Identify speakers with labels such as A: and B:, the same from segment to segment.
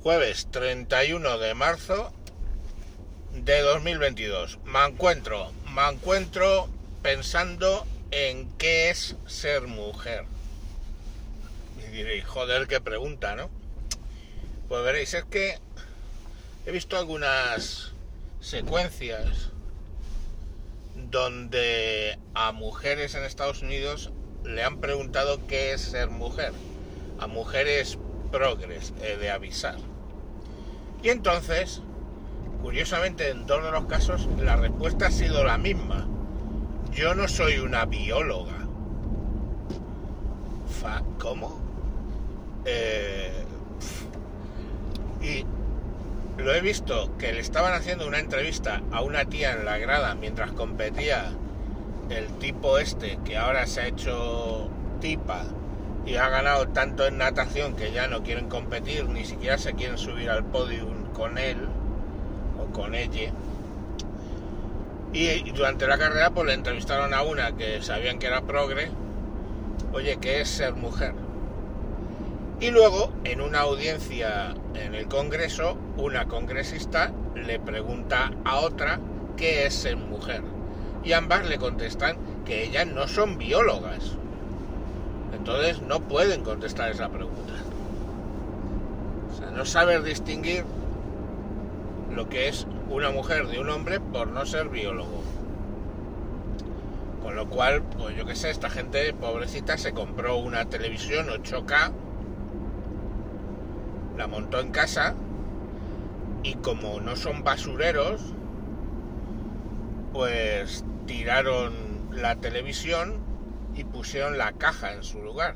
A: Jueves 31 de marzo de 2022. Me encuentro, me encuentro pensando en qué es ser mujer. Y diréis, joder, qué pregunta, ¿no? Pues veréis, es que he visto algunas secuencias donde a mujeres en Estados Unidos le han preguntado qué es ser mujer. A mujeres progres, eh, de avisar. Y entonces, curiosamente, en todos los casos, la respuesta ha sido la misma. Yo no soy una bióloga. Fa ¿Cómo? Eh, y lo he visto que le estaban haciendo una entrevista a una tía en la grada mientras competía el tipo este que ahora se ha hecho tipa y ha ganado tanto en natación que ya no quieren competir, ni siquiera se quieren subir al podium con él o con ella. Y, durante la carrera pues le entrevistaron a una que sabían que era progre, oye, ¿qué es ser mujer? Y luego, en una audiencia en el Congreso, una congresista le pregunta a otra qué es ser mujer. Y ambas le contestan que ellas no son biólogas, entonces no pueden contestar esa pregunta. O sea, no saber distinguir lo que es una mujer de un hombre por no ser biólogo. Con lo cual, pues yo qué sé, esta gente pobrecita se compró una televisión 8K, la montó en casa y como no son basureros, pues tiraron la televisión y pusieron la caja en su lugar.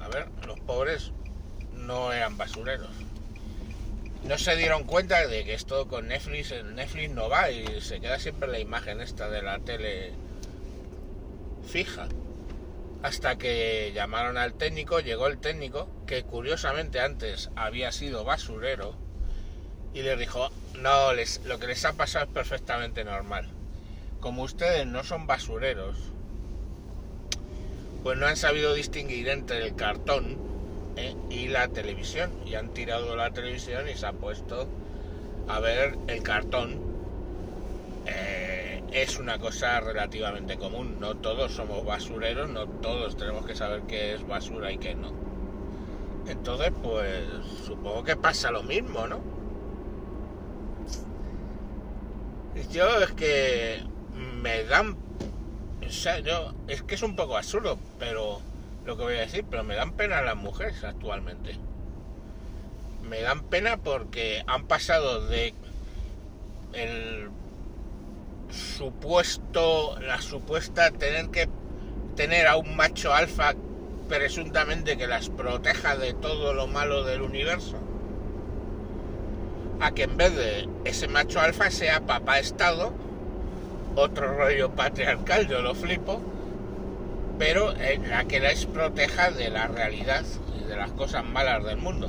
A: A ver, los pobres no eran basureros. No se dieron cuenta de que esto con Netflix, Netflix no va y se queda siempre la imagen esta de la tele fija. Hasta que llamaron al técnico, llegó el técnico, que curiosamente antes había sido basurero, y les dijo, no, les, lo que les ha pasado es perfectamente normal. Como ustedes no son basureros, pues no han sabido distinguir entre el cartón eh, y la televisión. Y han tirado la televisión y se ha puesto a ver el cartón. Eh, es una cosa relativamente común. No todos somos basureros no todos tenemos que saber qué es basura y qué no. Entonces pues supongo que pasa lo mismo no yo es que me dan o sea, yo, es que es un poco absurdo, pero lo que voy a decir, pero me dan pena las mujeres actualmente. Me dan pena porque han pasado de el supuesto, la supuesta tener que tener a un macho alfa presuntamente que las proteja de todo lo malo del universo, a que en vez de ese macho alfa sea papá estado, otro rollo patriarcal, yo lo flipo, pero la que la es proteja de la realidad y de las cosas malas del mundo.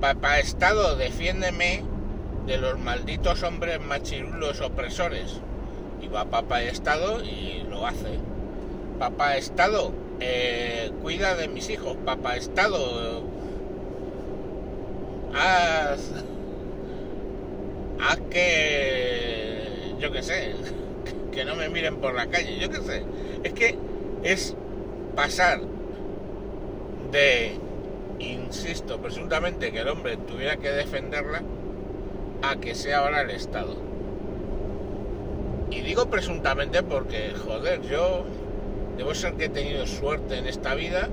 A: Papá Estado, defiéndeme de los malditos hombres machirulos opresores. Y va Papá Estado y lo hace. Papá Estado, eh, cuida de mis hijos. Papá Estado, haz, haz que, yo qué sé, que no me miren por la calle, yo qué sé. Es que es pasar de, insisto, presuntamente que el hombre tuviera que defenderla, a que sea ahora el Estado. Y digo presuntamente porque, joder, yo debo ser que he tenido suerte en esta vida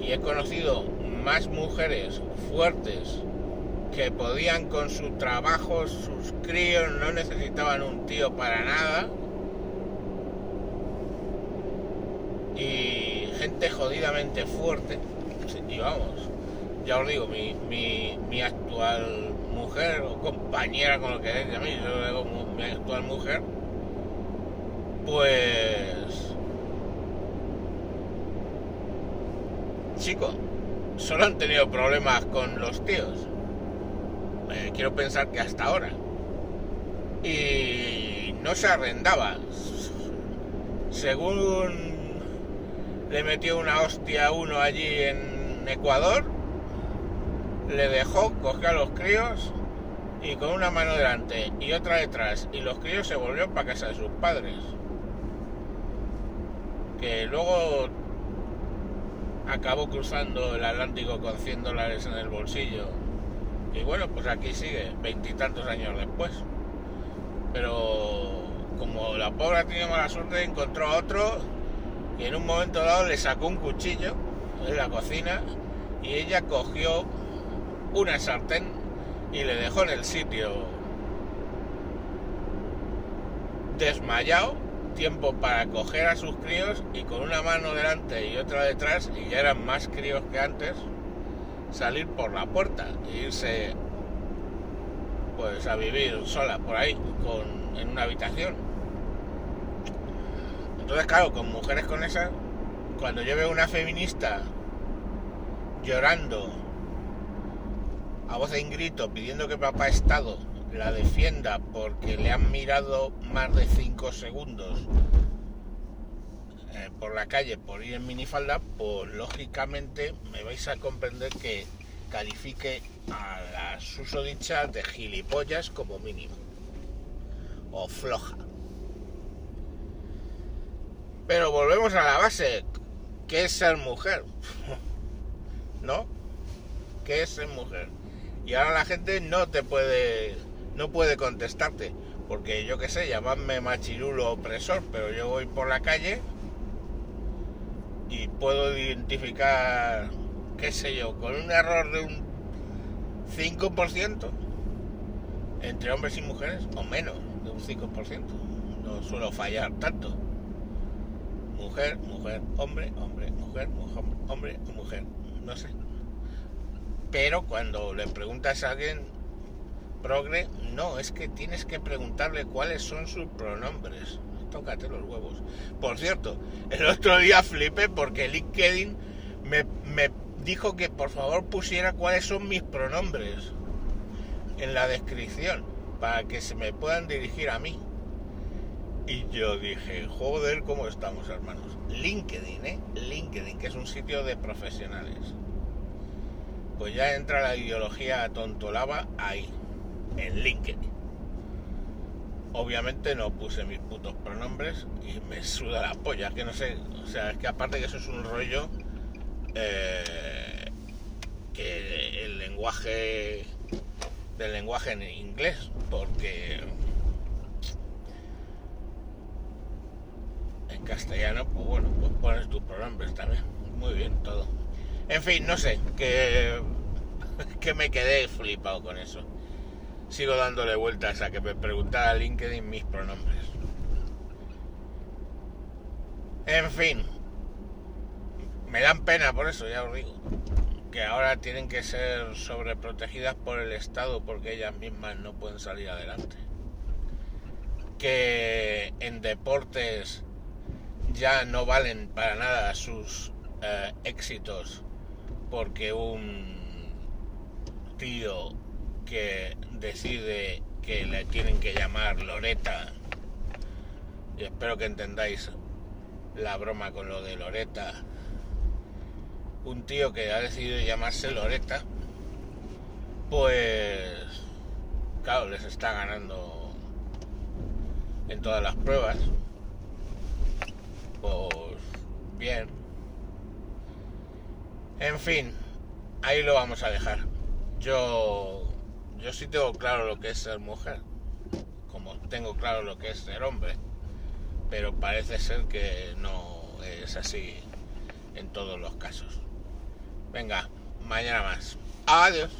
A: y he conocido más mujeres fuertes que podían con su trabajo, sus críos, no necesitaban un tío para nada y gente jodidamente fuerte. Y vamos, ya os digo, mi, mi, mi actual mujer o compañera con lo que es de mí, yo digo mi actual mujer, pues... Chicos, solo han tenido problemas con los tíos. Eh, quiero pensar que hasta ahora. Y no se arrendaba. Según le metió una hostia a uno allí en Ecuador, le dejó, cogió a los críos y con una mano delante y otra detrás y los críos se volvieron para casa de sus padres. Que luego acabó cruzando el Atlántico con 100 dólares en el bolsillo. Y bueno, pues aquí sigue, veintitantos años después. Pero como la pobre ha tenido mala suerte, encontró a otro y en un momento dado le sacó un cuchillo en la cocina y ella cogió una sartén y le dejó en el sitio desmayado, tiempo para coger a sus críos y con una mano delante y otra detrás, y ya eran más críos que antes, salir por la puerta e irse pues a vivir sola por ahí, con, en una habitación. Entonces, claro, con mujeres con esas, cuando yo veo una feminista llorando a voz en grito pidiendo que papá Estado la defienda porque le han mirado más de 5 segundos eh, por la calle por ir en minifalda, pues lógicamente me vais a comprender que califique a la susodicha de gilipollas como mínimo. O floja. Pero volvemos a la base. ¿Qué es ser mujer? ¿No? ¿Qué es ser mujer? Y ahora la gente no te puede, no puede contestarte, porque yo qué sé, llamadme machirulo opresor, pero yo voy por la calle y puedo identificar, qué sé yo, con un error de un 5% entre hombres y mujeres, o menos de un 5%. No suelo fallar tanto. Mujer, mujer, hombre, hombre, mujer, mujer hombre, mujer. No sé, pero cuando le preguntas a alguien progre, no, es que tienes que preguntarle cuáles son sus pronombres. Tócate los huevos. Por cierto, el otro día flipé porque LinkedIn me, me dijo que por favor pusiera cuáles son mis pronombres en la descripción para que se me puedan dirigir a mí. Y yo dije, joder, ¿cómo estamos, hermanos? LinkedIn, ¿eh? LinkedIn, que es un sitio de profesionales pues ya entra la ideología tontolaba ahí, en LinkedIn. Obviamente no puse mis putos pronombres y me suda la polla, que no sé, o sea, es que aparte que eso es un rollo eh, que el lenguaje del lenguaje en inglés, porque en castellano, pues bueno, pues pones tus pronombres también, muy bien todo. En fin, no sé, que, que me quedé flipado con eso. Sigo dándole vueltas a que me preguntara a LinkedIn mis pronombres. En fin, me dan pena por eso, ya os digo. Que ahora tienen que ser sobreprotegidas por el Estado porque ellas mismas no pueden salir adelante. Que en deportes ya no valen para nada sus eh, éxitos porque un tío que decide que le tienen que llamar Loreta, y espero que entendáis la broma con lo de Loreta, un tío que ha decidido llamarse Loreta, pues claro, les está ganando en todas las pruebas. Pues bien, en fin, ahí lo vamos a dejar. Yo, yo sí tengo claro lo que es ser mujer, como tengo claro lo que es ser hombre, pero parece ser que no es así en todos los casos. Venga, mañana más. Adiós.